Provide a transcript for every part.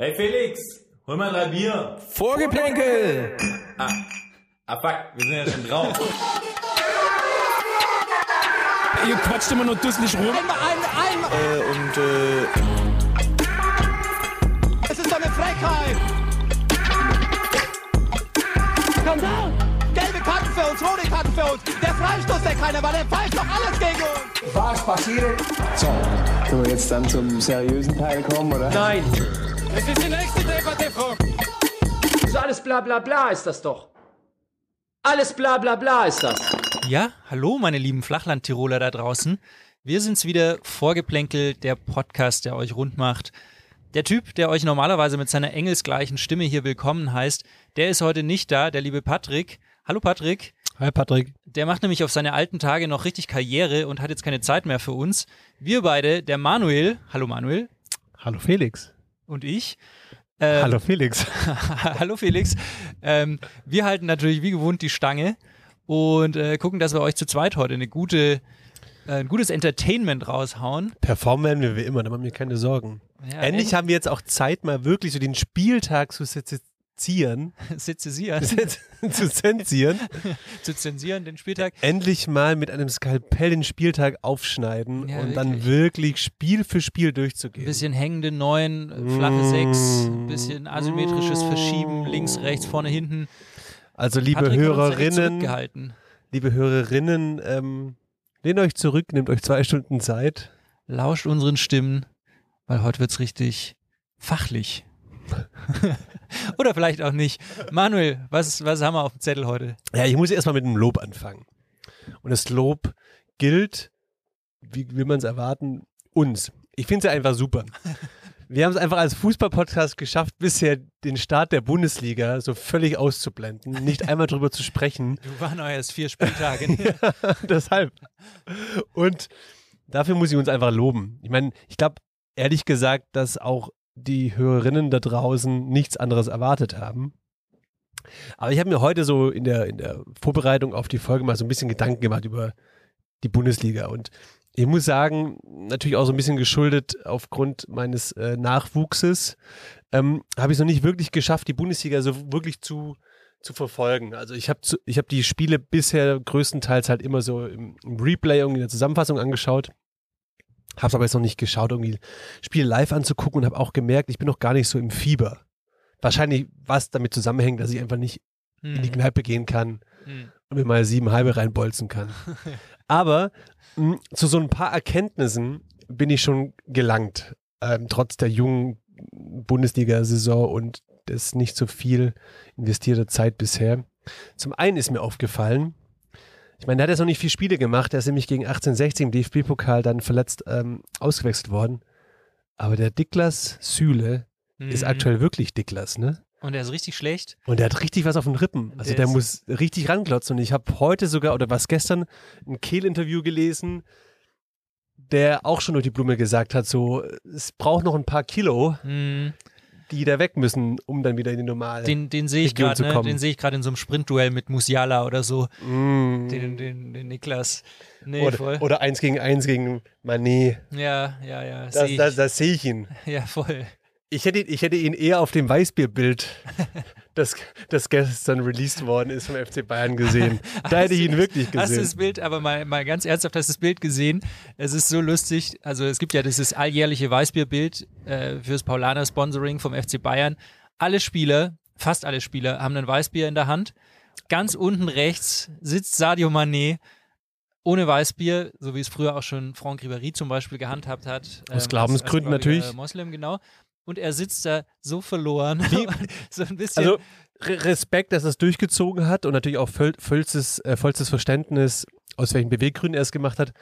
Hey Felix, hol mal drei Bier. Vorgeplänkel! Ah, ah fuck, wir sind ja schon drauf. Ihr quatscht immer nur dusselig rum. Einmal, einmal, einmal. Äh, und äh, Es ist doch eine Frechheit. Skandal. Karten für uns, rote Karten für uns. Der Freistoß, der keiner war, der pfeift doch alles gegen uns. Was passiert? So, können wir jetzt dann zum seriösen Teil kommen, oder? Nein. Es ist die nächste Debatte, Frau. So alles bla bla bla ist das doch. Alles bla bla bla ist das. Ja, hallo meine lieben Flachland-Tiroler da draußen. Wir sind's wieder, Vorgeplänkel, der Podcast, der euch rund macht. Der Typ, der euch normalerweise mit seiner engelsgleichen Stimme hier willkommen heißt, der ist heute nicht da, der liebe Patrick. Hallo Patrick. Hi Patrick. Der macht nämlich auf seine alten Tage noch richtig Karriere und hat jetzt keine Zeit mehr für uns. Wir beide, der Manuel, hallo Manuel Hallo Felix. und ich. ähm, Hallo Felix. Hallo Felix. Ähm, wir halten natürlich wie gewohnt die Stange und äh, gucken, dass wir euch zu zweit heute eine gute, äh, ein gutes Entertainment raushauen. Performen werden wir wie immer, da machen wir keine Sorgen. Ja, Endlich haben wir jetzt auch Zeit, mal wirklich so den Spieltag zu sezieren, sezisieren, zu zensieren. zu zensieren den Spieltag. Endlich mal mit einem Skalpell den Spieltag aufschneiden Ja, und dann wirklich. wirklich Spiel für Spiel Ein durchzugehen. bisschen hängende Neun, äh, flache Mm. Sechs, ein bisschen asymmetrisches Verschieben, links, rechts, vorne, hinten. Also liebe Patrick Hörerinnen, liebe Hörerinnen, ähm, lehnt euch zurück, nehmt euch zwei Stunden Zeit. Lauscht unseren Stimmen, weil heute wird's richtig fachlich. Oder vielleicht auch nicht. Manuel, was, was haben wir auf dem Zettel heute? Ja, ich muss erstmal mit einem Lob anfangen. Und das Lob gilt, wie will man es erwarten, uns. Ich finde es ja einfach super. Wir haben es einfach als Fußballpodcast geschafft, bisher den Start der Bundesliga so völlig auszublenden, nicht einmal drüber zu sprechen. Du waren euer erst vier Spieltage. Deshalb. Und dafür muss ich uns einfach loben. Ich meine, ich glaube, ehrlich gesagt, dass auch die Hörerinnen da draußen nichts anderes erwartet haben. Aber ich habe mir heute so in der, in der Vorbereitung auf die Folge mal so ein bisschen Gedanken gemacht über die Bundesliga. Und ich muss sagen, natürlich auch so ein bisschen geschuldet aufgrund meines äh, Nachwuchses, ähm, habe ich es noch nicht wirklich geschafft, die Bundesliga so wirklich zu, zu verfolgen. Also ich habe hab die Spiele bisher größtenteils halt immer so im, im Replay irgendwie in der Zusammenfassung angeschaut. Hab's aber jetzt noch nicht geschaut, irgendwie Spiele live anzugucken und habe auch gemerkt, ich bin noch gar nicht so im Fieber. Wahrscheinlich was damit zusammenhängt, dass ich einfach nicht in die Hm, Kneipe gehen kann hm. und mir mal sieben halbe reinbolzen kann. Aber mh, zu so ein paar Erkenntnissen bin ich schon gelangt, ähm, trotz der jungen Bundesliga-Saison und des nicht so viel investierter Zeit bisher. Zum einen ist mir aufgefallen, ich meine, der hat jetzt noch nicht viele Spiele gemacht, der ist nämlich gegen 1860 im DFB-Pokal dann verletzt ähm, ausgewechselt worden. Aber der Diklas Süle ist Mhm. aktuell wirklich Diklas, ne? Und er ist richtig schlecht. Und der hat richtig was auf den Rippen. Also Der der, ist- muss richtig ranklotzen. Und ich habe heute sogar, oder was gestern, ein Kehl-Interview gelesen, der auch schon durch die Blume gesagt hat, so, es braucht noch ein paar Kilo, Hm. Die da weg müssen, um dann wieder in die normale. Den, den sehe ich gerade, zu ne? den sehe ich gerade in so einem Sprintduell mit Musiala oder so. Mm. Den, den, den Niklas. Nee, oder, voll. oder eins gegen eins gegen Mané. ja, ja, ja. Da, Seh ich. da, da sehe ich ihn. ja, voll. Ich hätte, ich hätte ihn eher auf dem Weißbierbild, das, das gestern released worden ist vom FC Bayern gesehen. Da hätte ich ihn wirklich Hast du das gesehen. Bild, aber mal, mal ganz ernsthaft, hast du das Bild gesehen? Es ist so lustig. Also es gibt ja dieses alljährliche Weißbierbild äh, fürs Paulaner Sponsoring vom FC Bayern. Alle Spieler, fast alle Spieler, haben ein Weißbier in der Hand. Ganz unten rechts sitzt Sadio Mané ohne Weißbier, so wie es früher auch schon Franck Ribéry zum Beispiel gehandhabt hat. ähm, Aus Glaubensgründen als gläubiger natürlich. Moslem, genau. Und er sitzt da so verloren. Wie- so ein bisschen. Also Re- Respekt, dass er es durchgezogen hat und natürlich auch voll, vollstes, äh, vollstes Verständnis, aus welchen Beweggründen er es gemacht hat.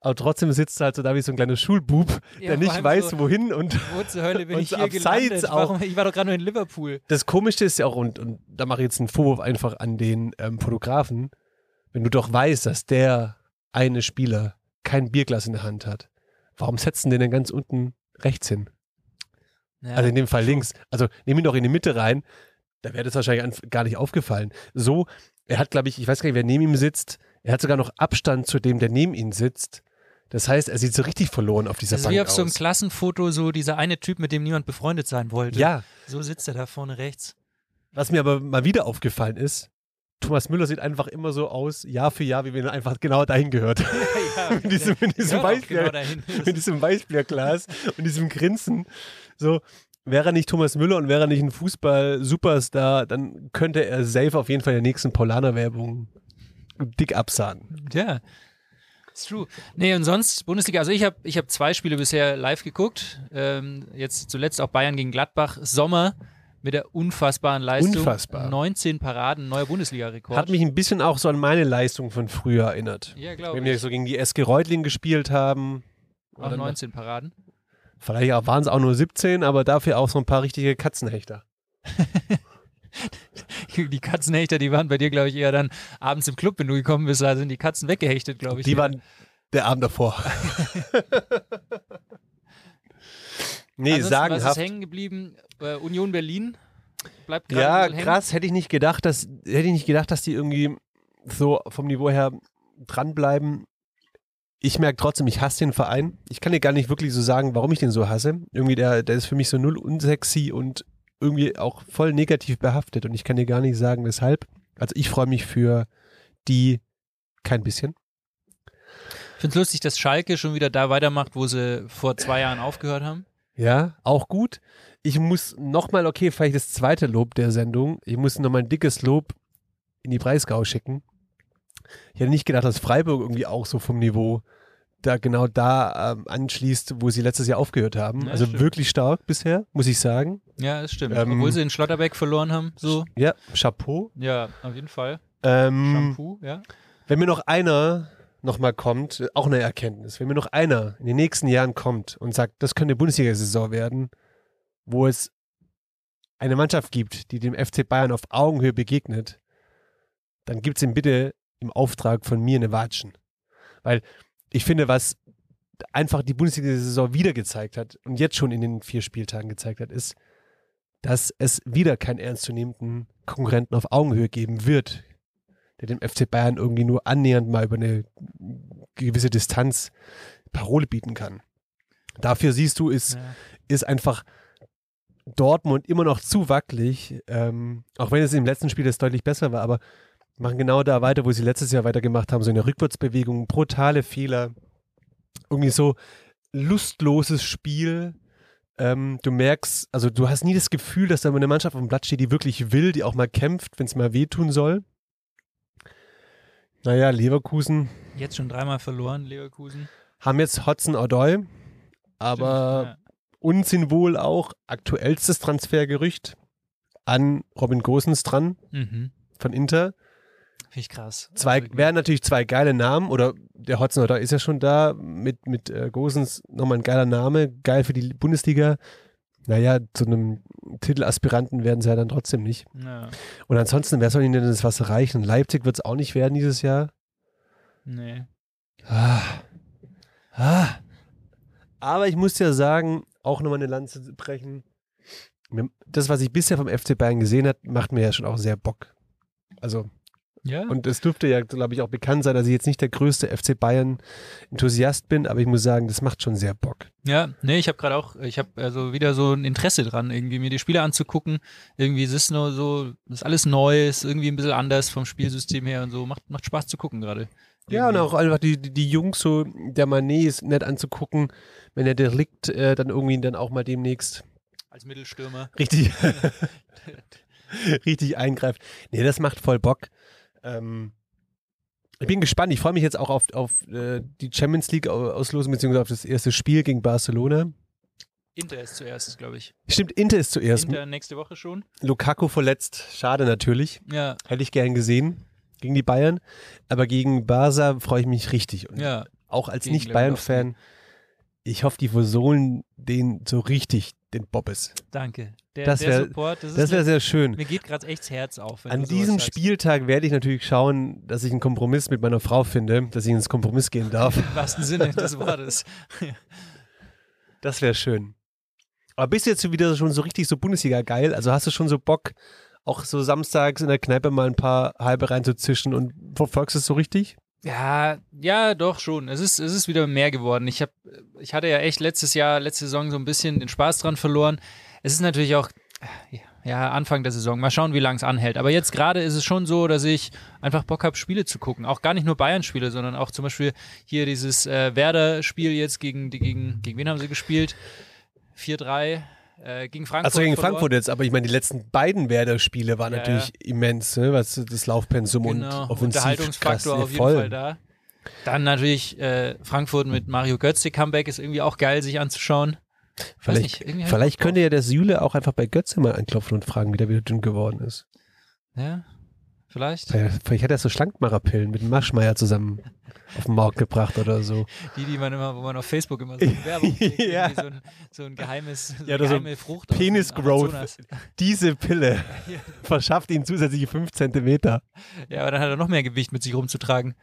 Aber trotzdem sitzt er halt so da wie so ein kleiner Schulbub, Ja, der nicht weiß, so- wohin. Und wo zur Hölle bin ich hier gelandet? auch. Warum? Ich war doch gerade nur in Liverpool. das Komische ist ja auch, und, und da mache ich jetzt einen Vorwurf einfach an den ähm, Fotografen, wenn du doch weißt, dass der eine Spieler kein Bierglas in der Hand hat, warum setzen den denn ganz unten rechts hin? Ja. Also in dem Fall links. Also nehm ihn doch in die Mitte rein. Da wäre das wahrscheinlich gar nicht aufgefallen. So, er hat, glaube ich, ich weiß gar nicht, wer neben ihm sitzt. Er hat sogar noch Abstand zu dem, der neben ihm sitzt. Das heißt, er sieht so richtig verloren auf dieser Das ist Bank wie auf so einem aus. Klassenfoto, so dieser eine Typ, mit dem niemand befreundet sein wollte. Ja, So sitzt er da vorne rechts. was mir aber mal wieder aufgefallen ist, Thomas Müller sieht einfach immer so aus, Jahr für Jahr, wie wenn er einfach genau dahin gehört. ja, mit diesem, mit diesem, gehört auch Weißbier, genau dahin. mit diesem Weißbierglas und diesem Grinsen. So, wäre er nicht Thomas Müller und wäre er nicht ein Fußball-Superstar, dann könnte er safe auf jeden Fall in der nächsten Polaner-Werbung dick absahnen. Ja. Ist true. Nee, und sonst Bundesliga, also ich habe ich hab zwei Spiele bisher live geguckt. Ähm, jetzt zuletzt auch Bayern gegen Gladbach. Sommer mit der unfassbaren Leistung. Unfassbar. 19 Paraden, neuer Bundesliga-Rekord. Hat mich ein bisschen auch so an meine Leistung von früher erinnert. ja, glaube Wenn wir ich. so gegen die SG Reutling gespielt haben. Auch Oder 19 Paraden. Vielleicht waren es auch nur 17, aber dafür auch so ein paar richtige Katzenhechter. Die Katzenhechter, die waren bei dir, glaube ich, eher dann abends im Club, wenn du gekommen bist, da sind die Katzen weggehechtet, glaube ich. Die waren der Abend davor. nee, Ansonsten, Was ist sagenhaft. hängen geblieben? Äh, Union Berlin bleibt gerade Ja, krass, hätte ich nicht gedacht, dass hätte ich nicht gedacht, dass die irgendwie so vom Niveau her dranbleiben. Ich merke trotzdem, ich hasse den Verein. Ich kann dir gar nicht wirklich so sagen, warum ich den so hasse. Irgendwie, der, der ist für mich so null unsexy und irgendwie auch voll negativ behaftet. Und ich kann dir gar nicht sagen, weshalb. Also ich freue mich für die kein bisschen. Ich finde es lustig, dass Schalke schon wieder da weitermacht, wo sie vor zwei Jahren aufgehört haben. Ja, auch gut. Ich muss nochmal, okay, vielleicht das zweite Lob der Sendung. Ich muss nochmal ein dickes Lob in die Breisgau schicken. Ich hätte nicht gedacht, dass Freiburg irgendwie auch so vom Niveau da genau da ähm, anschließt, wo sie letztes Jahr aufgehört haben. Ja, also stimmt. wirklich stark bisher, muss ich sagen. Ja, das stimmt. Ähm, Obwohl sie in Schlotterbeck verloren haben. So. Ja, Chapeau. Ja, auf jeden Fall. Ähm, Shampoo, ja. wenn mir noch einer nochmal kommt, auch eine Erkenntnis, wenn mir noch einer in den nächsten Jahren kommt und sagt, das könnte Bundesliga-Saison werden, wo es eine Mannschaft gibt, die dem FC Bayern auf Augenhöhe begegnet, dann gibt es ihm bitte im Auftrag von mir eine Watschen. Weil ich finde, was einfach die Bundesliga-Saison wieder gezeigt hat und jetzt schon in den vier Spieltagen gezeigt hat, ist, dass es wieder keinen ernstzunehmenden Konkurrenten auf Augenhöhe geben wird, der dem FC Bayern irgendwie nur annähernd mal über eine gewisse Distanz Parole bieten kann. Dafür siehst du, ist, ja. ist einfach Dortmund immer noch zu wackelig, ähm, auch wenn es im letzten Spiel jetzt deutlich besser war, aber machen genau da weiter, wo sie letztes Jahr weitergemacht haben, so eine Rückwärtsbewegung, brutale Fehler, irgendwie so lustloses Spiel. Ähm, du merkst, also du hast nie das Gefühl, dass da eine Mannschaft auf dem Blatt steht, die wirklich will, die auch mal kämpft, wenn es mal wehtun soll. Naja, Leverkusen Jetzt schon dreimal verloren, Leverkusen. haben jetzt Hudson Odoi, aber uns sind wohl auch aktuellstes Transfergerücht an Robin Gosens dran ja. mhm. von Inter. Finde ich krass. Zwei, Also, wären natürlich zwei geile Namen oder der Hudson Odoi ist ja schon da, mit, mit äh, Gosens nochmal ein geiler Name, geil für die Bundesliga. Naja, zu einem Titelaspiranten werden sie ja dann trotzdem nicht. ja, Und ansonsten, wer soll ihnen denn das was reichen? Leipzig wird es auch nicht werden dieses Jahr. nee. Ah. Ah. Aber ich muss ja sagen, auch nochmal eine Lanze brechen. Mir- Das, was ich bisher vom FC Bayern gesehen habe, macht mir ja schon auch sehr Bock. Also, Ja, und es dürfte ja, glaube ich, auch bekannt sein, dass ich jetzt nicht der größte FC Bayern-Enthusiast bin, aber ich muss sagen, das macht schon sehr Bock. ja, nee, ich habe gerade auch, ich habe also wieder so ein Interesse dran, irgendwie mir die Spiele anzugucken. Irgendwie es ist nur so, ist alles neu, ist irgendwie ein bisschen anders vom Spielsystem her und so. Macht, macht Spaß zu gucken gerade. Ja, und auch einfach die, die, die Jungs, so der Manet ist nett anzugucken, wenn der Delikt äh, dann irgendwie dann auch mal demnächst Als Mittelstürmer. richtig, richtig eingreift. Nee, das macht voll Bock. Ähm, ich bin gespannt. Ich freue mich jetzt auch auf, auf äh, die Champions League Au- Auslosung, beziehungsweise auf das erste Spiel gegen Barcelona. Inter ist zuerst, glaube ich. Stimmt, Inter ist zuerst. Inter nächste Woche schon. Lukaku verletzt. Schade natürlich. Ja, Hätte ich gern gesehen gegen die Bayern. Aber gegen Barca freue ich mich richtig. Und ja. auch als Nicht-Bayern-Fan, ich hoffe, die versohlen den so richtig, den Bobbes. Danke. Der, Das wär- Support, das, wäre eine- sehr schön. Mir geht gerade echt das Herz auf. An diesem. Spieltag werde ich natürlich schauen, dass ich einen Kompromiss mit meiner Frau finde, dass ich ins Kompromiss gehen darf. Im wahrsten Sinne des Wortes. Das wäre schön. Aber bist du jetzt wieder schon so richtig so Bundesliga geil? Also hast du schon so Bock, auch so samstags in der Kneipe mal ein paar halbe reinzuzischen und verfolgst es so richtig? Ja, ja, doch schon. Es ist, es ist wieder mehr geworden. Ich, hab, ich hatte ja echt letztes Jahr, letzte Saison so ein bisschen den Spaß dran verloren. Es ist natürlich auch ja, Anfang der Saison. Mal schauen, wie lange es anhält. Aber jetzt gerade ist es schon so, dass ich einfach Bock habe, Spiele zu gucken. Auch gar nicht nur Bayern-Spiele, sondern auch zum Beispiel hier dieses äh, Werder-Spiel jetzt gegen, die, gegen, gegen wen haben sie gespielt? 4-3 äh, gegen Frankfurt. Also gegen verloren. Frankfurt jetzt, aber ich meine, die letzten beiden Werder-Spiele waren Ja, natürlich immens, ne? was das Laufpensum Genau, und offensiv Unterhaltungsfaktor krass, auf jeden voll. Fall da. Dann natürlich äh, Frankfurt mit Mario Götze Comeback ist irgendwie auch geil, sich anzuschauen. Vielleicht, nicht, vielleicht könnte ja der Süle auch einfach bei Götze mal anklopfen und fragen, wie der wieder dünn geworden ist. Ja, vielleicht. Vielleicht, vielleicht hat er so Schlankmacherpillen mit dem Maschmeier zusammen auf den Markt gebracht oder so. Die, die man immer, wo man auf Facebook immer so eine Werbung kriegt, Ja. so ein, so ein geheimes, so Ja, eine oder so geheime Frucht. Penis Growth. Diese Pille verschafft ihm zusätzliche 5 Zentimeter. Ja, aber dann hat er noch mehr Gewicht mit sich rumzutragen.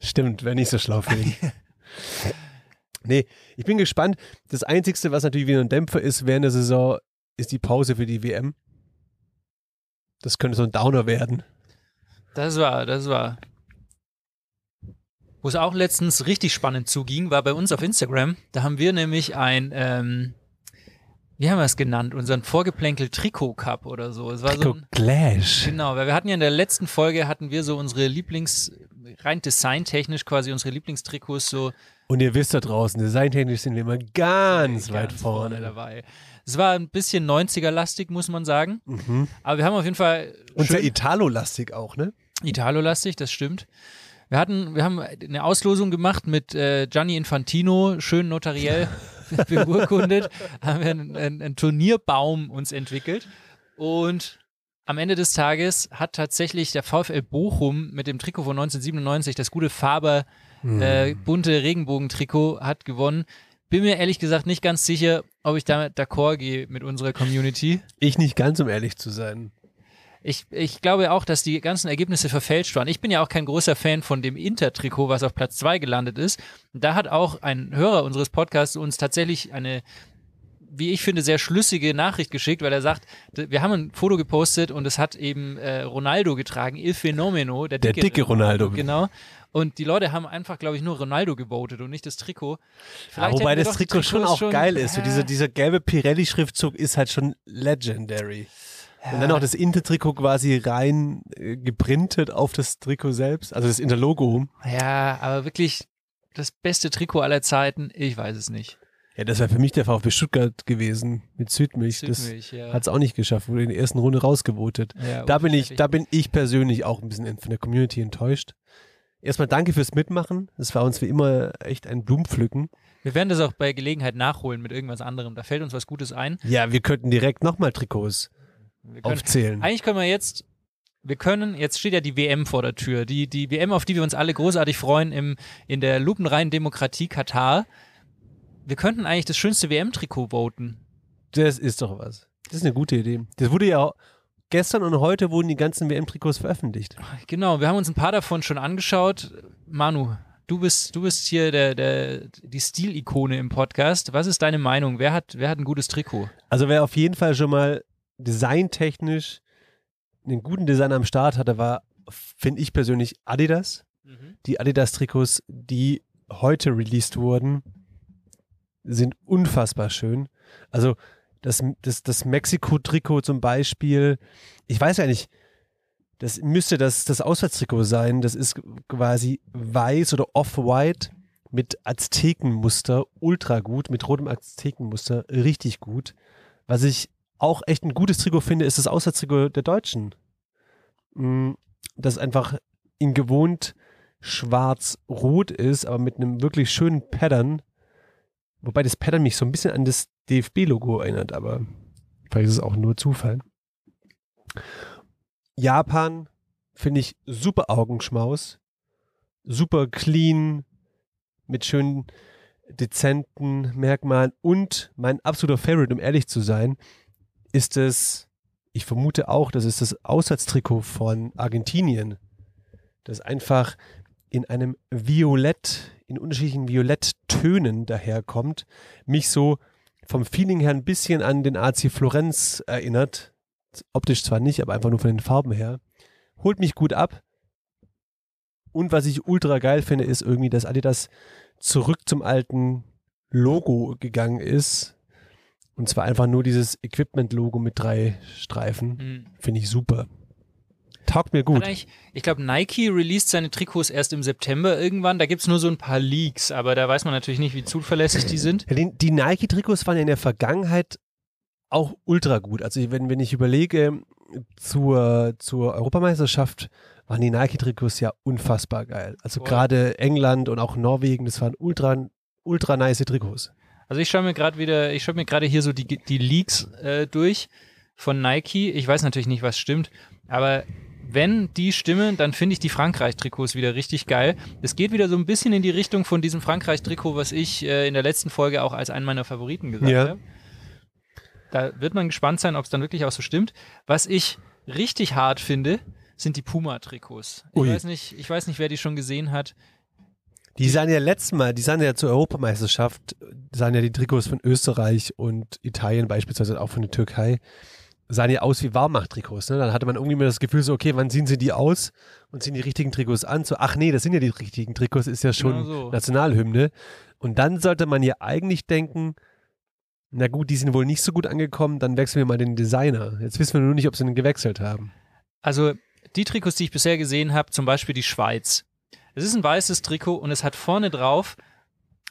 Stimmt, wäre nicht so schlau für ihn. Nee, ich bin gespannt. Das Einzige, was natürlich wieder ein Dämpfer ist während der Saison, ist die Pause für die WM. Das könnte so ein Downer werden. Das war, das war. Wo es auch letztens richtig spannend zuging, war bei uns auf Instagram. Da haben wir nämlich ein, ähm, wie haben wir es genannt? Unseren Vorgeplänkel Trikot Cup oder so. Es war so ein, Clash. Genau, weil wir hatten ja in der letzten Folge hatten wir so unsere Lieblings, rein designtechnisch quasi unsere Lieblingstrikots so Und ihr wisst da draußen, designtechnisch sind wir immer ganz, weit ganz vorne. dabei. Es war ein bisschen 90er-lastig, muss man sagen. Mhm. Aber wir haben auf jeden Fall Und sehr Italo-lastig auch, ne? Italo-lastig, das stimmt. Wir hatten, wir haben eine Auslosung gemacht mit äh, Gianni Infantino, schön notariell beurkundet, haben wir einen, einen, einen Turnierbaum uns entwickelt und am Ende des Tages hat tatsächlich der VfL Bochum mit dem Trikot von 1997, das gute Faber äh, bunte Regenbogentrikot, hat gewonnen. Bin mir ehrlich gesagt nicht ganz sicher, ob ich damit d'accord gehe mit unserer Community. Ich nicht ganz, um ehrlich zu sein. Ich, ich glaube auch, dass die ganzen Ergebnisse verfälscht waren. Ich bin ja auch kein großer Fan von dem Inter-Trikot, was auf Platz 2 gelandet ist. Da hat auch ein Hörer unseres Podcasts uns tatsächlich eine, wie ich finde, sehr schlüssige Nachricht geschickt, weil er sagt, wir haben ein Foto gepostet und es hat eben äh, Ronaldo getragen, Il Fenomeno, der Der dicke, dicke Ronaldo. Genau. Und die Leute haben einfach, glaube ich, nur Ronaldo gewotet und nicht das Trikot. Ja, wobei das Trikot schon auch geil ist. So Ja. dieser, dieser gelbe Pirelli-Schriftzug ist halt schon legendary. Und dann noch das Inter-Trikot quasi rein äh, geprintet auf das Trikot selbst, also das Inter-Logo. Ja, aber wirklich das beste Trikot aller Zeiten, ich weiß es nicht. Ja, das wäre für mich der VfB Stuttgart gewesen mit Südmilch. Südmilch, ja. das hat es auch nicht geschafft, wurde in der ersten Runde rausgevotet. Ja, Da bin ich, da bin ich persönlich auch ein bisschen von der Community enttäuscht. Erstmal danke fürs Mitmachen. Es war uns wie immer echt ein Blumenpflücken. Wir werden das auch bei Gelegenheit nachholen mit irgendwas anderem. Da fällt uns was Gutes ein. Ja, wir könnten direkt nochmal Trikots können, aufzählen. eigentlich können wir jetzt, wir können, jetzt steht ja die WM vor der Tür. Die, die WM, auf die wir uns alle großartig freuen im, in der lupenreinen Demokratie Katar. Wir könnten eigentlich das schönste WM-Trikot voten. Das ist doch was. Das ist eine gute Idee. Das wurde ja auch- gestern und heute wurden die ganzen WM-Trikots veröffentlicht. Genau, wir haben uns ein paar davon schon angeschaut. Manu, du bist, du bist hier der, der, die Stilikone im Podcast. Was ist deine Meinung? Wer hat, wer hat ein gutes Trikot? Also wer auf jeden Fall schon mal designtechnisch einen guten Design am Start hatte, war, finde ich persönlich, Adidas. Die Adidas-Trikots, die heute released wurden, sind unfassbar schön. Also das, das, das Mexiko-Trikot zum Beispiel, ich weiß ja nicht, das müsste das, das Auswärtstrikot sein. Das ist quasi weiß oder off-white mit Aztekenmuster, ultra gut, mit rotem Aztekenmuster, richtig gut. Was ich auch echt ein gutes Trikot finde, ist das Auswärtstrikot der Deutschen. Mm, Das einfach in gewohnt schwarz-rot ist, aber mit einem wirklich schönen Pattern. Wobei das Pattern mich so ein bisschen an das DFB-Logo erinnert, aber vielleicht ist es auch nur Zufall. Japan finde ich super Augenschmaus, super clean, mit schönen dezenten Merkmalen und mein absoluter Favorite, um ehrlich zu sein, ist es, ich vermute auch, das ist das Auswärtstrikot von Argentinien, das einfach in einem Violett, in unterschiedlichen Violetttönen daherkommt, mich so vom Feeling her ein bisschen an den AC Florenz erinnert. Optisch zwar nicht, aber einfach nur von den Farben her. Holt mich gut ab. Und was ich ultra geil finde, ist irgendwie, dass Adidas zurück zum alten Logo gegangen ist. Und zwar einfach nur dieses Equipment-Logo mit drei Streifen. Mhm. Finde ich super. Taugt mir gut. Ich glaube, Nike released seine Trikots erst im September irgendwann. Da gibt's nur so ein paar Leaks, aber da weiß man natürlich nicht, wie zuverlässig die sind. Die, die Nike-Trikots waren ja in der Vergangenheit auch ultra gut. Also wenn, wenn ich überlege, zur, zur Europameisterschaft waren die Nike-Trikots ja unfassbar geil. Also Voll. gerade England und auch Norwegen, das waren ultra, ultra nice Trikots. Also ich schaue mir gerade wieder, ich schaue mir gerade hier so die, die Leaks äh, durch von Nike. Ich weiß natürlich nicht, was stimmt, aber wenn die stimmen, dann finde ich die Frankreich-Trikots wieder richtig geil. Es geht wieder so ein bisschen in die Richtung von diesem Frankreich-Trikot, was ich äh, in der letzten Folge auch als einen meiner Favoriten gesagt Ja. habe. Da wird man gespannt sein, ob es dann wirklich auch so stimmt. Was ich richtig hart finde, sind die Puma-Trikots. Ich Ui. weiß nicht, ich weiß nicht, wer die schon gesehen hat. Die sahen ja letztes Mal, die sahen ja zur Europameisterschaft, sahen ja die Trikots von Österreich und Italien beispielsweise auch von der Türkei, sahen ja aus wie Warmmacht-Trikots. Ne? Dann hatte man irgendwie immer das Gefühl so, okay, wann ziehen sie die aus und ziehen die richtigen Trikots an? So, ach nee, das sind ja die richtigen Trikots, ist ja schon Genau so. Nationalhymne. Und dann sollte man ja eigentlich denken, na gut, die sind wohl nicht so gut angekommen, dann wechseln wir mal den Designer. Jetzt wissen wir nur nicht, ob sie den gewechselt haben. Also die Trikots, die ich bisher gesehen habe, zum Beispiel die Schweiz. Es ist ein weißes Trikot und es hat vorne drauf,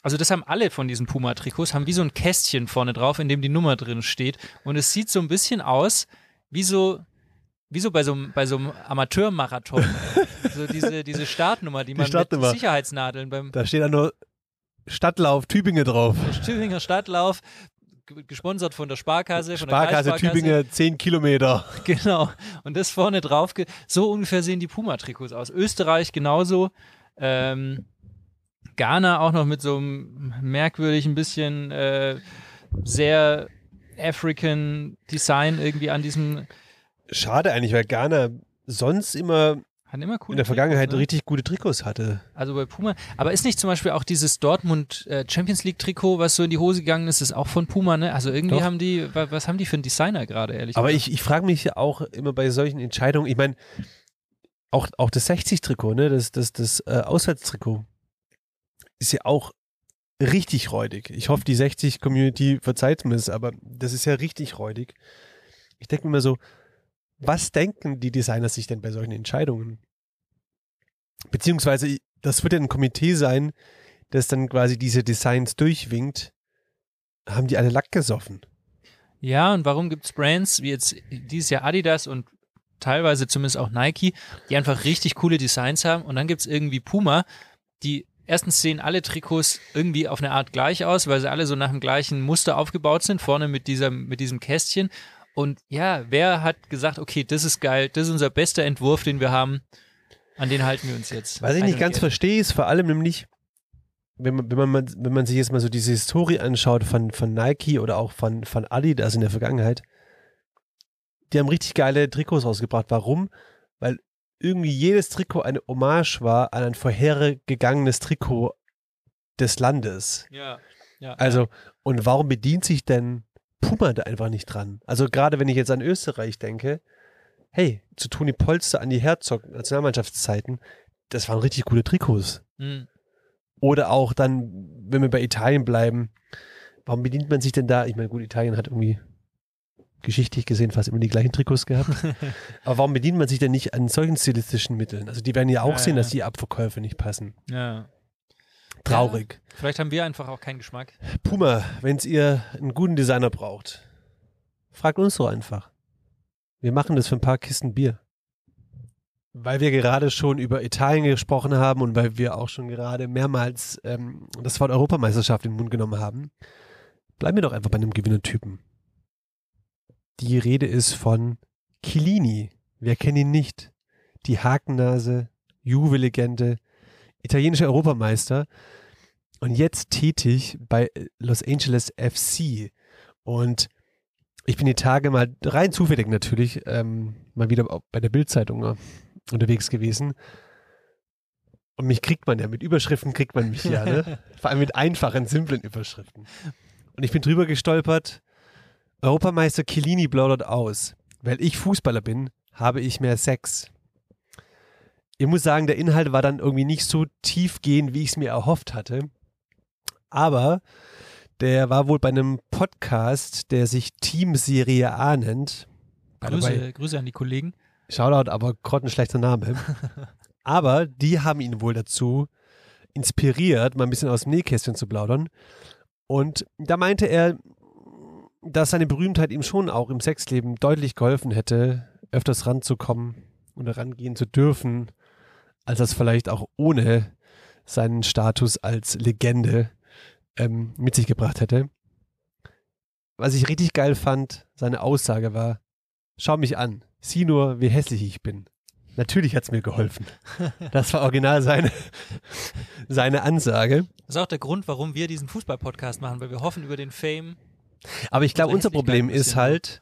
also das haben alle von diesen Puma-Trikots, haben wie so ein Kästchen vorne drauf, in dem die Nummer drin steht. Und es sieht so ein bisschen aus wie so, wie so bei so, einem- bei so einem Amateurmarathon. so diese, diese Startnummer, die man Startnummer. mit Sicherheitsnadeln beim Da steht dann nur Stadtlauf Tübingen drauf. Tübinger Stadtlauf, ge- gesponsert von der Sparkasse, von Sparkasse der. Tübingen, 10 Kilometer. Genau. Und das vorne drauf, so ungefähr sehen die Puma-Trikots aus. Österreich genauso. Ähm, Ghana auch noch mit so einem merkwürdig ein bisschen äh, sehr African Design irgendwie an diesem. Schade eigentlich, weil Ghana sonst immer in der Vergangenheit richtig gute Trikots hatte. Also bei Puma. Aber ist nicht zum Beispiel auch dieses Dortmund äh, Champions League Trikot, was so in die Hose gegangen ist, ist auch von Puma, ne? Also irgendwie Doch. haben die, wa- was haben die für einen Designer gerade, ehrlich Aber gesagt? ich, ich frage mich ja auch immer bei solchen Entscheidungen, ich meine, auch, auch das 60-Trikot, ne, das, das, das äh, Auswärtstrikot, ist ja auch richtig räudig. Ich hoffe, die 60-Community verzeiht mir es, aber das ist ja richtig räudig. Ich denke mir so, was denken die Designer sich denn bei solchen Entscheidungen? Beziehungsweise, das wird ja ein Komitee sein, das dann quasi diese Designs durchwinkt. Haben die alle Lack gesoffen? Ja, und warum gibt es Brands wie jetzt dieses Jahr Adidas und teilweise zumindest auch Nike, die einfach richtig coole Designs haben und dann gibt es irgendwie Puma, die erstens sehen alle Trikots irgendwie auf eine Art gleich aus, weil sie alle so nach dem gleichen Muster aufgebaut sind, vorne mit, dieser, mit diesem Kästchen. Und ja, wer hat gesagt, okay, das ist geil, das ist unser bester Entwurf, den wir haben, an den halten wir uns jetzt. Was ich nicht ganz verstehe, ist vor allem nämlich, wenn man, wenn man, wenn man sich jetzt mal so diese Historie anschaut von, von Nike oder auch von, von Adidas in der Vergangenheit, die haben richtig geile Trikots rausgebracht. Warum? Weil irgendwie jedes Trikot eine Hommage war an ein vorhergegangenes Trikot des Landes. Ja, ja. Also, und warum bedient sich denn Puma da einfach nicht dran? Also gerade wenn ich jetzt an Österreich denke, hey, zu Toni Polster, an die Herzog, Nationalmannschaftszeiten, das waren richtig gute Trikots. Hm. Oder auch dann, wenn wir bei Italien bleiben, warum bedient man sich denn da? Ich meine, gut, Italien hat irgendwie geschichtlich gesehen fast immer die gleichen Trikots gehabt. Aber warum bedient man sich denn nicht an solchen stilistischen Mitteln? Also die werden ja auch Ja, sehen, ja. dass die Abverkäufe nicht passen. ja. Traurig. Vielleicht haben wir einfach auch keinen Geschmack. Puma, wenn ihr einen guten Designer braucht, fragt uns so einfach. Wir machen das für ein paar Kisten Bier. Weil wir gerade schon über Italien gesprochen haben und weil wir auch schon gerade mehrmals ähm, das Wort Europameisterschaft in den Mund genommen haben, bleiben wir doch einfach bei einem Gewinnertypen. Die Rede ist von Chiellini. Wer kennt ihn nicht? Die Hakennase, Juve-Legende, italienischer Europameister und jetzt tätig bei Los Angeles FC. Und ich bin die Tage mal rein zufällig natürlich ähm, mal wieder bei der Bildzeitung äh, unterwegs gewesen. Und mich kriegt man ja, mit Überschriften kriegt man mich ja, ne? Vor allem mit einfachen, simplen Überschriften. Und ich bin drüber gestolpert, Europameister Chiellini plaudert aus. Weil ich Fußballer bin, habe ich mehr Sex. ich muss sagen, der Inhalt war dann irgendwie nicht so tiefgehend, wie ich es mir erhofft hatte. Aber der war wohl bei einem Podcast, der sich Teamserie A nennt. Grüße, Dabei- Grüße an die Kollegen. Shoutout, aber grottenschlechter Name. aber die haben ihn wohl dazu inspiriert, mal ein bisschen aus dem Nähkästchen zu plaudern. Und da meinte er, dass seine Berühmtheit ihm schon auch im Sexleben deutlich geholfen hätte, öfters ranzukommen oder rangehen zu dürfen, als das vielleicht auch ohne seinen Status als Legende ähm, mit sich gebracht hätte. Was ich richtig geil fand, seine Aussage war, schau mich an, sieh nur, wie hässlich ich bin. Natürlich hat es mir geholfen. Das war original seine, seine Ansage. Das ist auch der Grund, warum wir diesen Fußball-Podcast machen, weil wir hoffen über den Fame. Aber ich glaube, unser Problem ist bisschen, halt,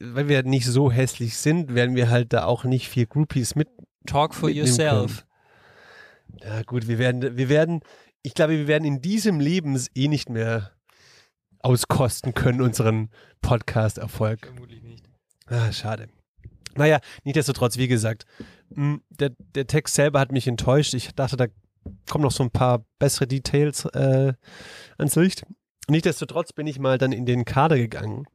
weil wir nicht so hässlich sind, werden wir halt da auch nicht viel Groupies mit. Talk for yourself. Ja gut, wir werden, wir werden, ich glaube, wir werden in diesem Leben eh nicht mehr auskosten können, unseren Podcast-Erfolg. Vermutlich nicht. Ah, schade. Naja, nichtsdestotrotz, wie gesagt, mh, der, der Text selber hat mich enttäuscht. Ich dachte, da kommen noch so ein paar bessere Details äh, ans Licht. Nichtsdestotrotz bin ich mal dann in den Kader gegangen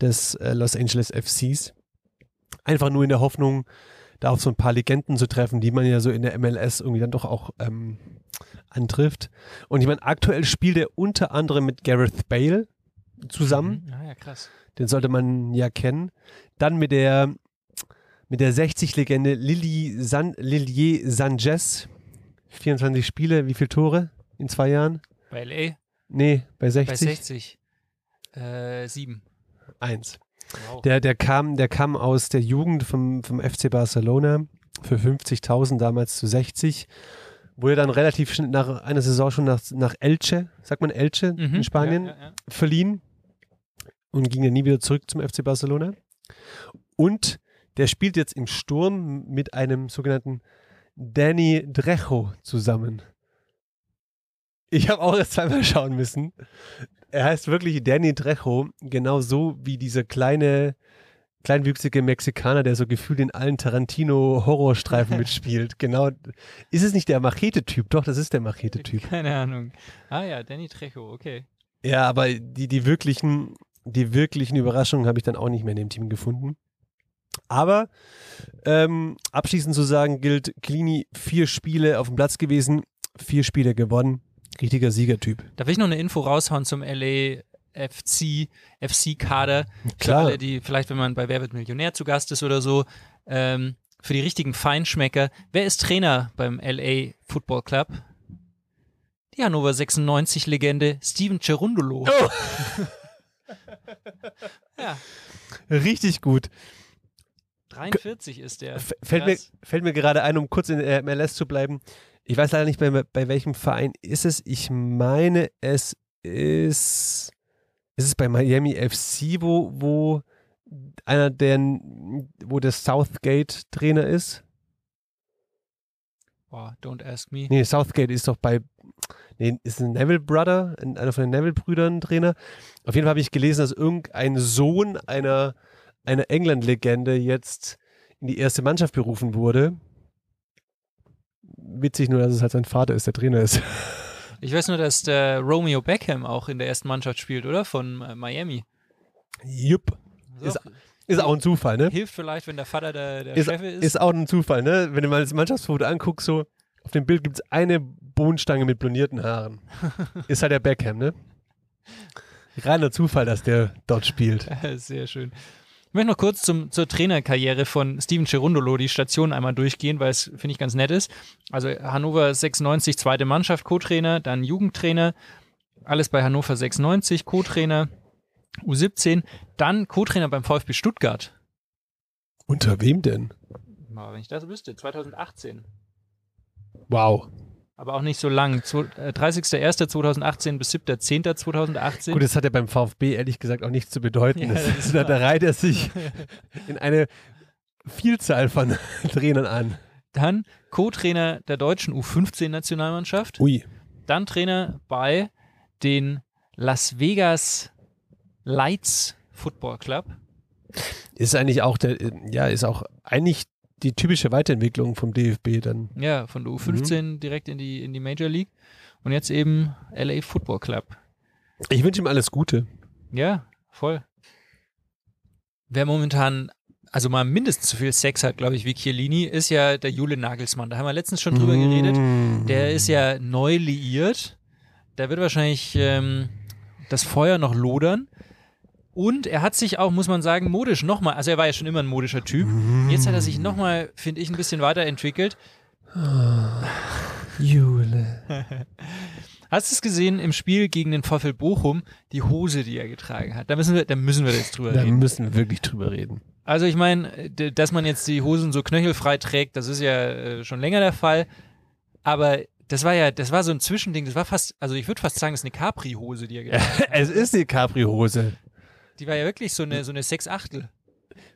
des äh, Los Angeles FCs. Einfach nur in der Hoffnung, da auf so ein paar Legenden zu treffen, die man ja so in der MLS irgendwie dann doch auch ähm, antrifft. Und ich meine, aktuell spielt er unter anderem mit Gareth Bale zusammen. Mhm. Ah ja, krass. Den sollte man ja kennen. Dann mit der mit der 60-Legende Lili San, Lilier Sanchez. 24 Spiele, wie viele Tore in zwei Jahren? Bei LA, Nee, bei 60. bei 60. Äh, sieben. Eins. Wow. Der, der, kam, der kam aus der Jugend vom, vom FC Barcelona für 50.000 damals zu 60. Wurde dann relativ schnell nach einer Saison schon nach, nach Elche, sagt man Elche Mhm. in Spanien, Ja, ja, ja. verliehen und ging dann nie wieder zurück zum FC Barcelona. Und der spielt jetzt im Sturm mit einem sogenannten Danny Drejo zusammen. Ich habe auch erst zweimal schauen müssen. Er heißt wirklich Danny Trejo, genauso wie dieser kleine, kleinwüchsige Mexikaner, der so gefühlt in allen Tarantino-Horrorstreifen mitspielt. Genau. Ist es nicht der Machete-Typ? Doch, das ist der Machete-Typ. Keine Ahnung. Ah ja, Danny Trejo, okay. Ja, aber die, die wirklichen, die wirklichen Überraschungen habe ich dann auch nicht mehr in dem Team gefunden. Aber ähm, abschließend zu sagen gilt, Clini vier Spiele auf dem Platz gewesen, vier Spiele gewonnen. Richtiger Siegertyp. Darf ich noch eine Info raushauen zum LA FC, FC-Kader? Für Klar. alle, die vielleicht, wenn man bei Wer wird Millionär zu Gast ist oder so, ähm, für die richtigen Feinschmecker. Wer ist Trainer beim LA Football Club? Die Hannover 96-Legende Steven Cerundolo. Oh. ja, Richtig gut. 43 ist der. Fällt, mir, fällt mir gerade ein, um kurz in der MLS zu bleiben. Ich weiß leider nicht, bei, bei welchem Verein ist es. Ich meine, es ist. Ist es bei Miami FC, wo, wo einer der, wo der Southgate Trainer ist? Boah, don't ask me. Nee, Southgate ist doch bei. Nee, ist ein Neville Brother, ein- einer von den Neville-Brüdern Trainer. Auf jeden Fall habe ich gelesen, dass irgendein Sohn einer, einer England-Legende jetzt in die erste Mannschaft berufen wurde. Witzig nur, dass es halt sein Vater ist, der Trainer ist. Ich weiß nur, dass der Romeo Beckham auch in der ersten Mannschaft spielt, oder? Von äh, Miami. Jupp. Ist, ist auch ein Zufall, ne? Hilft vielleicht, wenn der Vater der, der Ist, Chef ist. ist auch ein Zufall, ne? Wenn du mal das Mannschaftsfoto anguckst, so auf dem Bild gibt es eine Bohnenstange mit blondierten Haaren. ist halt der Beckham, ne? Reiner Zufall, dass der dort spielt. Sehr schön. Ich möchte noch kurz zum, zur Trainerkarriere von Steven Cerundolo die Station einmal durchgehen, weil es, finde ich, ganz nett ist. Also Hannover 96, zweite Mannschaft, Co-Trainer, dann Jugendtrainer, alles bei Hannover 96, Co-Trainer, U17, dann Co-Trainer beim VfB Stuttgart. Unter wem denn? Mal, wenn ich das wüsste, 2018. Wow. Aber auch nicht so lang. Zwo- äh, 30.01.2018 bis 7.10.2018. Gut, das hat ja beim VfB ehrlich gesagt auch nichts zu bedeuten. Ja, das das ist da, da wahr. reiht er sich in eine Vielzahl von Trainern an. Dann Co-Trainer der deutschen U15-Nationalmannschaft. Ui. Dann Trainer bei den Las Vegas Lights Football Club. Ist eigentlich auch der, ja, ist auch eigentlich die typische Weiterentwicklung vom DFB dann. Ja, von der U15 Mhm. direkt in die, in die Major League. Und jetzt eben LA Football Club. Ich wünsche ihm alles Gute. Ja, voll. Wer momentan, also mal mindestens so viel Sex hat, glaube ich, wie Chiellini, ist ja der Jule Nagelsmann. Da haben wir letztens schon drüber geredet. Mm. Der ist ja neu liiert. Da wird wahrscheinlich ähm, das Feuer noch lodern. Und er hat sich auch, muss man sagen, modisch nochmal, also er war ja schon immer ein modischer Typ. Jetzt hat er sich nochmal, finde ich, ein bisschen weiterentwickelt. Jule. Hast du es gesehen im Spiel gegen den VfL Bochum, die Hose, die er getragen hat? Da müssen wir, da müssen wir jetzt drüber Da reden. müssen wir wirklich drüber reden. Also ich meine, dass man jetzt die Hosen so knöchelfrei trägt, das ist ja äh, schon länger der Fall. Aber das war ja, das war so ein Zwischending. Das war fast, also ich würde fast sagen, das ist eine Capri-Hose, die er getragen hat. es ist die Capri-Hose. Die war ja wirklich so eine, so eine Sechs-Achtel.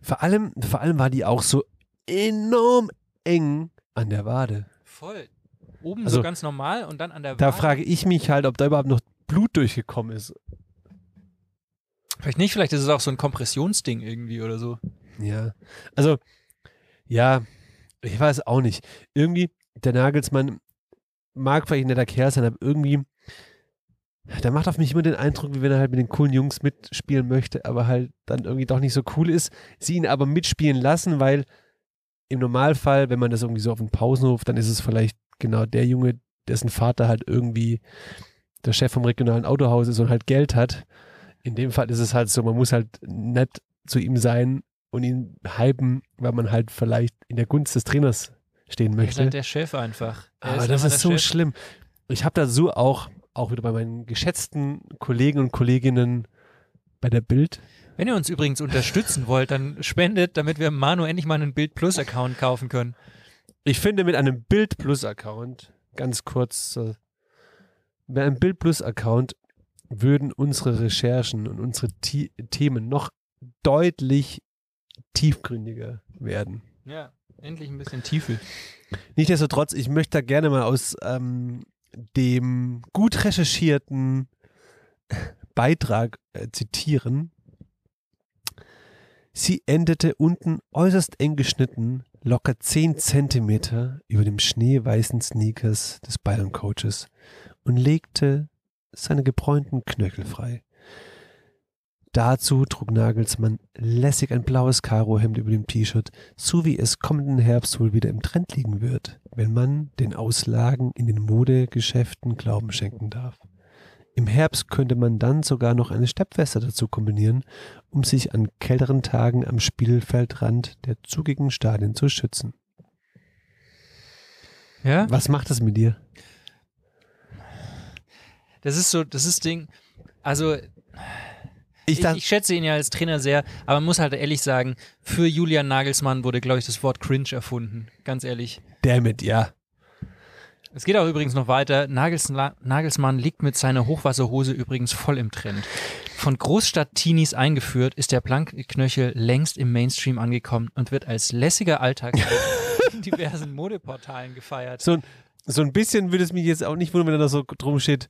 Vor allem, vor allem war die auch so enorm eng an der Wade. Voll. Oben Also, so ganz normal und dann an der Da Wade. frage ich mich halt, ob da überhaupt noch Blut durchgekommen ist. Vielleicht nicht, vielleicht ist es auch so ein Kompressionsding irgendwie oder so. Ja. Also, ja, ich weiß auch nicht. Irgendwie, der Nagelsmann mag vielleicht ein netter Kerl sein, aber irgendwie, der macht auf mich immer den Eindruck, wie wenn er halt mit den coolen Jungs mitspielen möchte, aber halt dann irgendwie doch nicht so cool ist. Sie ihn aber mitspielen lassen, weil im Normalfall, wenn man das irgendwie so auf den Pausenhof, dann ist es vielleicht genau der Junge, dessen Vater halt irgendwie der Chef vom regionalen Autohaus ist und halt Geld hat. In dem Fall ist es halt so, man muss halt nett zu ihm sein und ihn hypen, weil man halt vielleicht in der Gunst des Trainers stehen Er ist möchte. halt der Chef einfach. Er Aber das ist so Chef. schlimm. Ich habe da so auch, auch wieder bei meinen geschätzten Kollegen und Kolleginnen bei der Bild. Wenn ihr uns übrigens unterstützen wollt, dann spendet, damit wir Manu endlich mal einen Bild Plus Account kaufen können. Ich finde mit einem Bild Plus Account, ganz kurz, äh, mit einem Bild Plus Account würden unsere Recherchen und unsere Ti- Themen noch deutlich tiefgründiger werden. Ja, endlich ein bisschen Tiefe. Nichtsdestotrotz, ich möchte da gerne mal aus ähm, dem gut recherchierten Beitrag äh, zitieren. Sie endete unten äußerst eng geschnitten, locker 10 Zentimeter über dem schneeweißen Sneakers des Bayern-Coaches und legte seine gebräunten Knöchel frei. Dazu trug Nagelsmann lässig ein blaues Karohemd über dem T-Shirt, so wie es kommenden Herbst wohl wieder im Trend liegen wird, wenn man den Auslagen in den Modegeschäften Glauben schenken darf. Im Herbst könnte man dann sogar noch eine Steppweste dazu kombinieren, um sich an kälteren Tagen am Spielfeldrand der zugigen Stadien zu schützen. Ja? Was macht das mit dir? Das ist so, das ist Ding. Also, Ich ich, schätze ihn ja als Trainer sehr, aber man muss halt ehrlich sagen, für Julian Nagelsmann wurde, glaube ich, das Wort cringe erfunden. Ganz ehrlich. damit, ja. Es geht auch übrigens noch weiter. Nagelsla Nagelsmann liegt mit seiner Hochwasserhose übrigens voll im Trend. Von Großstadt-Teenies eingeführt, ist der Plankknöchel längst im Mainstream angekommen und wird als lässiger Alltag in diversen Modeportalen gefeiert. So, ein- so ein bisschen würde es mich jetzt auch nicht wundern, wenn da so drum steht,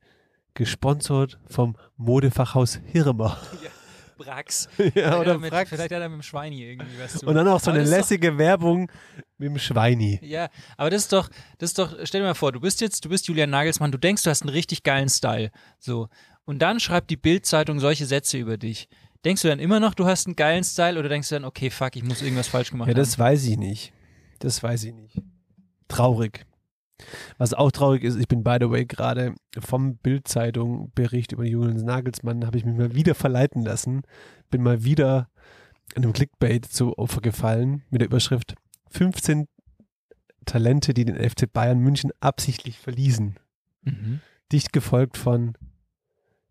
gesponsert vom Modefachhaus Hirmer. Brax. ja, oder mit, Frax. Vielleicht hat er mit dem Schweini irgendwie was zu Und dann auch so Aber eine ist doch- lässige Werbung mit dem Schweini. Ja, aber das ist doch, das ist doch, stell dir mal vor, du bist jetzt, du bist Julian Nagelsmann, du denkst, du hast einen richtig geilen Style. So. Und dann schreibt die Bild-Zeitung solche Sätze über dich. Denkst du dann immer noch, du hast einen geilen Style oder denkst du dann, okay, fuck, ich muss irgendwas falsch gemacht Ja, das weiß ich nicht. Das weiß ich nicht. Traurig. Was auch traurig ist, ich bin by the way gerade vom Bild-Zeitung Bericht über Julian Nagelsmann, habe ich mich mal wieder verleiten lassen. Bin mal wieder einem Clickbait zu Opfer gefallen mit der Überschrift 15 Talente, die den FC Bayern München absichtlich verließen. Mhm. Dicht gefolgt von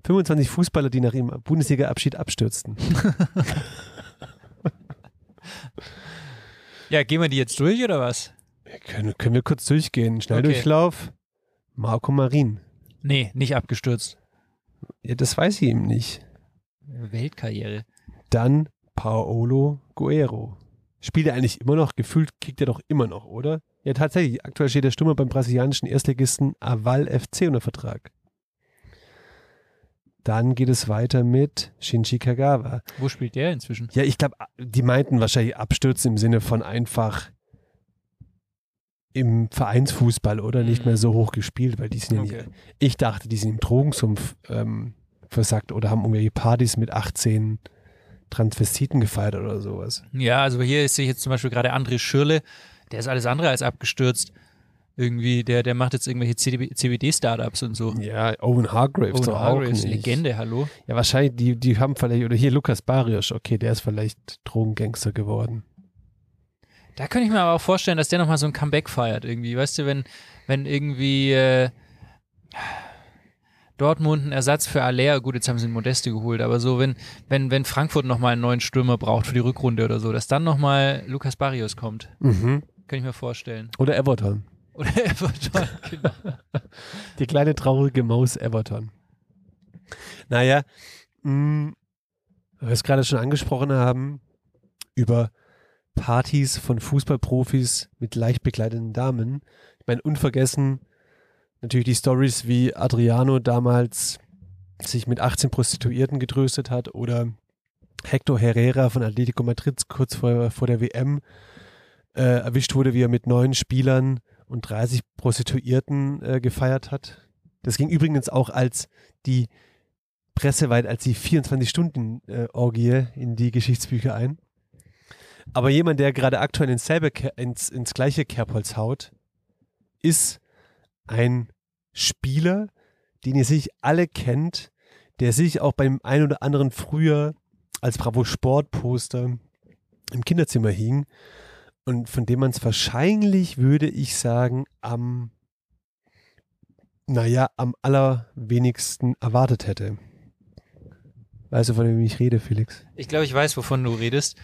25 Fußballer, die nach ihrem Bundesliga-Abschied abstürzten. Ja, gehen wir die jetzt durch oder was? Können, können wir kurz durchgehen? Schnelldurchlauf. Marco Marin. Nee, nicht abgestürzt. Ja, das weiß ich eben nicht. Weltkarriere. Dann Paolo Guerrero. Spielt er eigentlich immer noch? Gefühlt kickt er doch immer noch, oder? Ja, tatsächlich. Aktuell steht der Stürmer beim brasilianischen Erstligisten Aval FC unter Vertrag. Dann geht es weiter mit Shinji Kagawa. Wo spielt der inzwischen? Ja, ich glaube, die meinten wahrscheinlich abstürzen im Sinne von einfach im Vereinsfußball oder nicht mehr so hoch gespielt, weil die sind ja Okay. nicht, ich dachte, die sind im Drogensumpf ähm, versackt oder haben irgendwelche Partys mit 18 Transvestiten gefeiert oder sowas. Ja, also hier sehe ich jetzt zum Beispiel gerade André Schürle, der ist alles andere als abgestürzt. Irgendwie, der, der macht jetzt irgendwelche CBD-Startups und so. Ja, Owen Hargraves Owen doch auch Hargreaves, nicht. Legende, hallo. Ja, wahrscheinlich, die, die haben vielleicht, oder hier Lukas Barrios, okay, der ist vielleicht Drogengangster geworden. Da könnte ich mir aber auch vorstellen, dass der nochmal so ein Comeback feiert irgendwie. Weißt du, wenn, wenn irgendwie äh, Dortmund einen Ersatz für Aller, gut, jetzt haben sie einen Modeste geholt, aber so, wenn, wenn, wenn Frankfurt nochmal einen neuen Stürmer braucht für die Rückrunde oder so, dass dann nochmal Lukas Barrios kommt. Mhm. Könnte ich mir vorstellen. Oder Everton. Oder Everton, genau. Die kleine traurige Maus Everton. Naja, mh, weil wir es gerade schon angesprochen haben, über Partys von Fußballprofis mit leicht bekleideten Damen. Ich meine, unvergessen natürlich die Stories, wie Adriano damals sich mit 18 Prostituierten getröstet hat oder Hector Herrera von Atletico Madrid kurz vor, vor der WM äh, erwischt wurde, wie er mit neun Spielern und 30 Prostituierten äh, gefeiert hat. Das ging übrigens auch als die presseweit als die 24-Stunden-Orgie in die Geschichtsbücher ein. Aber jemand, der gerade aktuell ins, selbe, ins, ins gleiche Kerbholz haut, ist ein Spieler, den ihr sich alle kennt, der sich auch beim ein oder anderen früher als Bravo Sport Poster im Kinderzimmer hing und von dem man es wahrscheinlich, würde ich sagen, am, naja, am allerwenigsten erwartet hätte. Weißt du, von wem ich rede, Felix? Ich glaube, ich weiß, wovon du redest.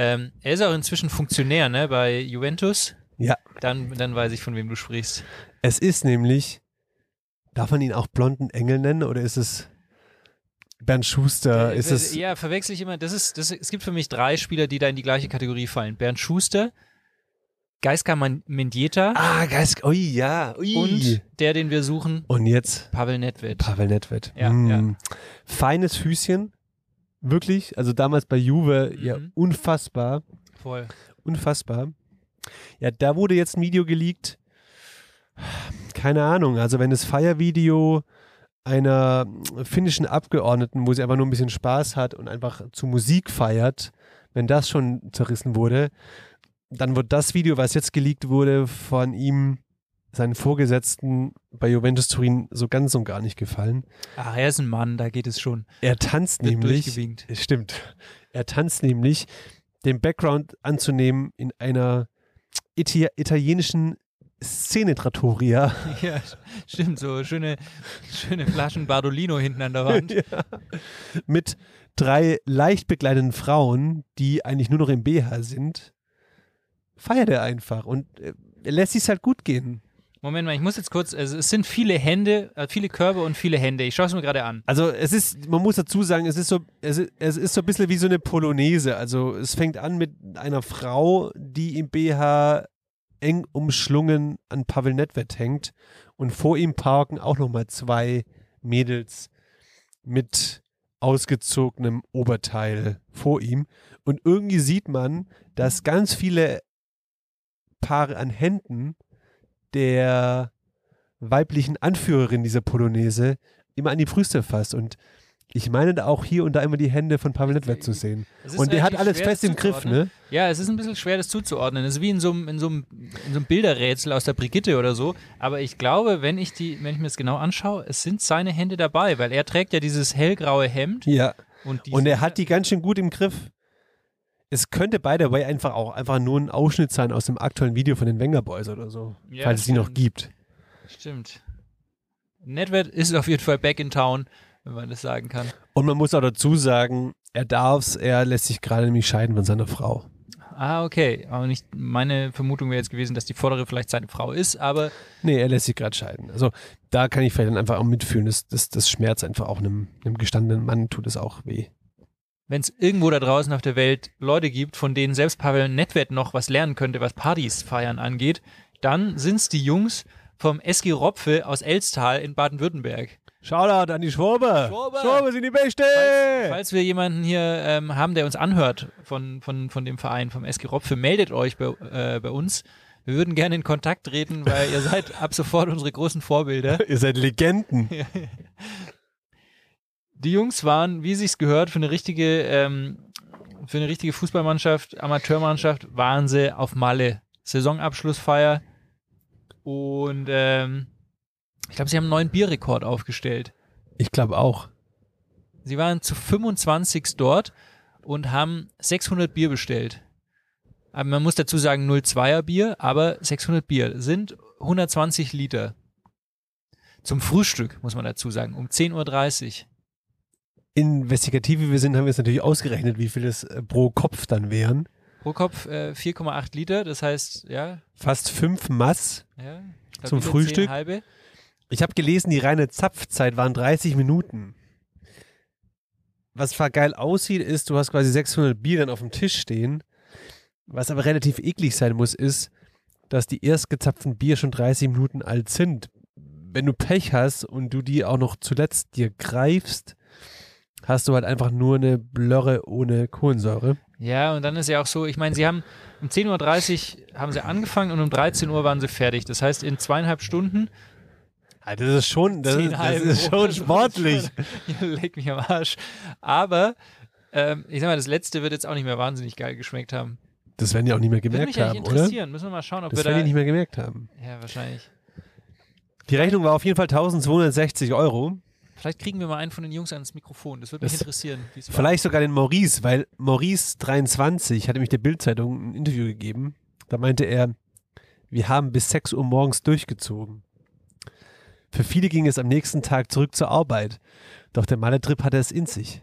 Ähm, er ist auch inzwischen Funktionär, ne, bei Juventus. Ja. Dann, dann weiß ich, von wem du sprichst. Es ist nämlich, darf man ihn auch blonden Engel nennen oder ist es Bernd Schuster? Äh, ist es, ja, verwechsel ich immer. Das ist, das, es gibt für mich drei Spieler, die da in die gleiche Kategorie fallen. Bernd Schuster, Geiska Mendieta ah, Geist, ui, ja, ui. und der, den wir suchen, Und jetzt Pavel Nedved. Pavel Nedved. Ja, Mm. ja. Feines Füßchen, wirklich. Also damals bei Juve, ja, Mhm. unfassbar. Voll. Unfassbar. Ja, da wurde jetzt ein Video geleakt. Keine Ahnung. Also, wenn das Feiervideo einer finnischen Abgeordneten, wo sie einfach nur ein bisschen Spaß hat und einfach zu Musik feiert, wenn das schon zerrissen wurde, dann wird das Video, was jetzt geleakt wurde, von ihm, seinen Vorgesetzten bei Juventus Turin, so ganz und gar nicht gefallen. Ach, er ist ein Mann, da geht es schon. Er tanzt Wird nämlich. Stimmt. Er tanzt nämlich, den Background anzunehmen in einer Iti italienischen Szene-Trattoria. Ja, stimmt, so schöne, schöne Flaschen Bardolino hinten an der Wand. ja. Mit drei leicht bekleideten Frauen, die eigentlich nur noch im BH sind. Feiert er einfach und äh, er lässt sich halt gut gehen. Moment mal, ich muss jetzt kurz, also es sind viele Hände, äh, viele Körbe und viele Hände. Ich schaue es mir gerade an. Also es ist, man muss dazu sagen, es ist so, es ist, es ist so ein bisschen wie so eine Polonaise. Also es fängt an mit einer Frau, die im BH eng umschlungen an Pavel Nedved hängt und vor ihm parken auch nochmal zwei Mädels mit ausgezogenem Oberteil vor ihm. Und irgendwie sieht man, dass ganz viele Paare an Händen der weiblichen Anführerin dieser Polonaise immer an die Brüste fasst. Und ich meine da auch hier und da immer die Hände von Pavel Nedved zu sehen. Und der hat alles fest im Griff, ne? Ja, es ist ein bisschen schwer, das zuzuordnen. Es ist wie in so einem, in so einem, in so einem Bilderrätsel aus der Brigitte oder so. Aber ich glaube, wenn ich die, wenn ich mir das genau anschaue, es sind seine Hände dabei, weil er trägt ja dieses hellgraue Hemd Ja. und, Und er hat die ganz schön gut im Griff. Es könnte by the way einfach auch einfach nur ein Ausschnitt sein aus dem aktuellen Video von den Wenger Boys oder so. Ja, falls es die noch gibt. Stimmt. Nedved ist auf jeden Fall back in town, wenn man das sagen kann. Und man muss auch dazu sagen, er darf's, er lässt sich gerade nämlich scheiden von seiner Frau. Ah, okay. Aber nicht, meine Vermutung wäre jetzt gewesen, dass die vordere vielleicht seine Frau ist, aber Nee, er lässt sich gerade scheiden. Also da kann ich vielleicht dann einfach auch mitfühlen. Das, das, das schmerzt einfach auch einem, einem gestandenen Mann, tut es auch weh. Wenn es irgendwo da draußen auf der Welt Leute gibt, von denen selbst Pavel Nedved noch was lernen könnte, was Partys feiern angeht, dann sind es die Jungs vom SG Ropfe aus Elstal in Baden-Württemberg. Shoutout an die Schwobe. Schwobe. sind die Beste. Falls, falls wir jemanden hier ähm, haben, der uns anhört von, von, von dem Verein, vom SG Ropfe, meldet euch bei, äh, bei uns. Wir würden gerne in Kontakt treten, weil ihr seid ab sofort unsere großen Vorbilder. Ihr seid Legenden. Die Jungs waren, wie sich's gehört, für eine richtige, ähm, für eine richtige Fußballmannschaft, Amateurmannschaft, waren sie auf Malle. Saisonabschlussfeier. Und ähm, ich glaube, sie haben einen neuen Bierrekord aufgestellt. Ich glaube auch. Sie waren zu 25 dort und haben 600 Bier bestellt. Aber man muss dazu sagen 0,2er Bier, aber 600 Bier sind 120 Liter. Zum Frühstück, muss man dazu sagen, um 10.30 Uhr. Investigativ wie wir sind, haben wir jetzt natürlich ausgerechnet, wie viel es äh, pro Kopf dann wären. Pro Kopf äh, 4,8 Liter, das heißt, ja, Fast fünf Mass. ja Zum Frühstück? 10 halbe. Ich habe gelesen, die reine Zapfzeit waren 30 Minuten. Was zwar geil aussieht, ist, du hast quasi 600 Bier dann auf dem Tisch stehen. Was aber relativ eklig sein muss, ist, dass die erst gezapften Bier schon 30 Minuten alt sind. Wenn du Pech hast und du die auch noch zuletzt dir greifst, hast du halt einfach nur eine Blöre ohne Kohlensäure. Ja, und dann ist ja auch so, ich meine, sie haben um 10.30 Uhr haben sie angefangen und um 13 Uhr waren sie fertig. Das heißt, in zweieinhalb Stunden Ah, Das ist schon, das, ist, das ist schon sportlich. Leck mich am Arsch. Aber ähm, ich sag mal, das letzte wird jetzt auch nicht mehr wahnsinnig geil geschmeckt haben. Das werden die auch nicht mehr Würde gemerkt mich haben, oder? interessieren. Müssen wir mal schauen, ob Das wir werden da. die nicht mehr gemerkt haben. ja, wahrscheinlich. Die Rechnung war auf jeden Fall 1260 Euro. Vielleicht kriegen wir mal einen von den Jungs ans Mikrofon. Das würde mich Das- interessieren. Vielleicht sogar den Maurice, weil Maurice23 hat nämlich der Bildzeitung ein Interview gegeben. Da meinte er, wir haben bis 6 Uhr morgens durchgezogen. Für viele ging es am nächsten Tag zurück zur Arbeit. Doch der Malle-Trip hatte es in sich.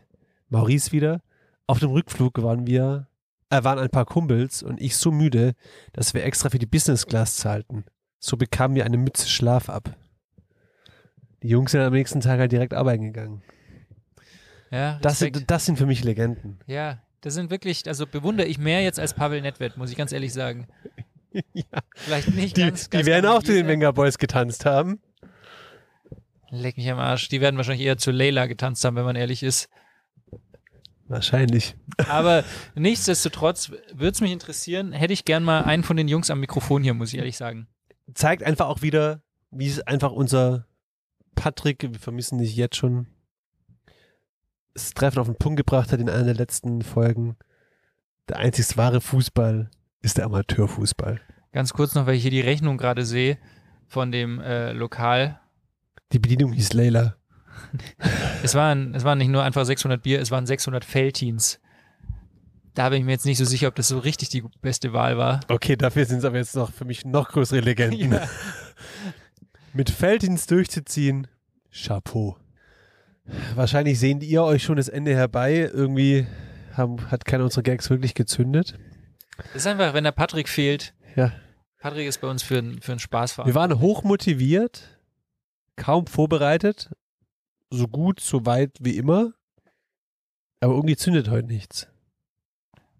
Maurice wieder. Auf dem Rückflug waren wir, äh, waren ein paar Kumpels und ich so müde, dass wir extra für die Business Class zahlten. So bekamen wir eine Mütze Schlaf ab. Die Jungs sind am nächsten Tag halt direkt arbeiten gegangen. Ja, Das sind, das sind für mich Legenden. ja, das sind wirklich, also bewundere ich mehr jetzt als Pavel Nedved, muss ich ganz ehrlich sagen. Ja. Vielleicht nicht Die, ganz, die ganz werden auch zu den Wenger Boys getanzt haben. Leck mich am Arsch. Die werden wahrscheinlich eher zu Leila getanzt haben, wenn man ehrlich ist. Wahrscheinlich. Aber nichtsdestotrotz würde es mich interessieren, hätte ich gern mal einen von den Jungs am Mikrofon hier, muss ich ehrlich sagen. Zeigt einfach auch wieder, wie es einfach unser Patrick, wir vermissen dich jetzt schon, das Treffen auf den Punkt gebracht hat in einer der letzten Folgen. Der einzig wahre Fußball ist der Amateurfußball. Ganz kurz noch, weil ich hier die Rechnung gerade sehe von dem äh, Lokal. Die Bedienung hieß Leila. Es waren, es waren nicht nur einfach 600 Bier, es waren 600 Feltins. Da bin ich mir jetzt nicht so sicher, ob das so richtig die beste Wahl war. Okay, dafür sind es aber jetzt noch für mich noch größere Legenden. Ja. Mit Felddienst durchzuziehen, Chapeau. Wahrscheinlich sehen ihr euch schon das Ende herbei. Irgendwie haben, hat keiner unserer Gags wirklich gezündet. Das ist einfach, wenn der Patrick fehlt. Ja. Patrick ist bei uns für, einen- für einen Spaß Wir waren hoch motiviert, kaum vorbereitet, so gut, so weit wie immer. Aber irgendwie zündet heute nichts.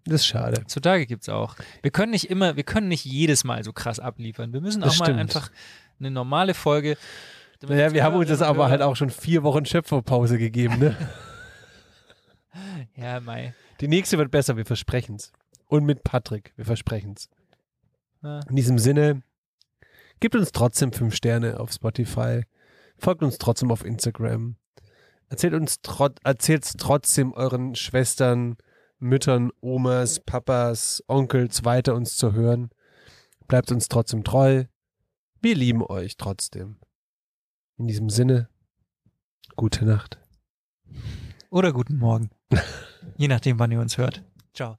Das ist schade. Zutage gibt's auch. Wir können nicht immer, wir können nicht jedes Mal so krass abliefern. Wir müssen auch Das mal stimmt. einfach eine normale Folge. Naja, wir haben uns das aber halt auch schon vier Wochen Schöpferpause gegeben. Ne? Ja, Mai. Die nächste wird besser, wir versprechen's. Und mit Patrick, wir versprenchen's. Ja. In diesem Sinne, gebt uns trotzdem fünf Sterne auf Spotify, folgt uns trotzdem auf Instagram, erzählt uns trot erzählt's trotzdem euren Schwestern, Müttern, Omas, Papas, Onkels weiter uns zu hören. Bleibt uns trotzdem treu. Wir lieben euch trotzdem. In diesem Sinne, gute Nacht. Oder guten Morgen. Je nachdem, wann ihr uns hört. Ciao.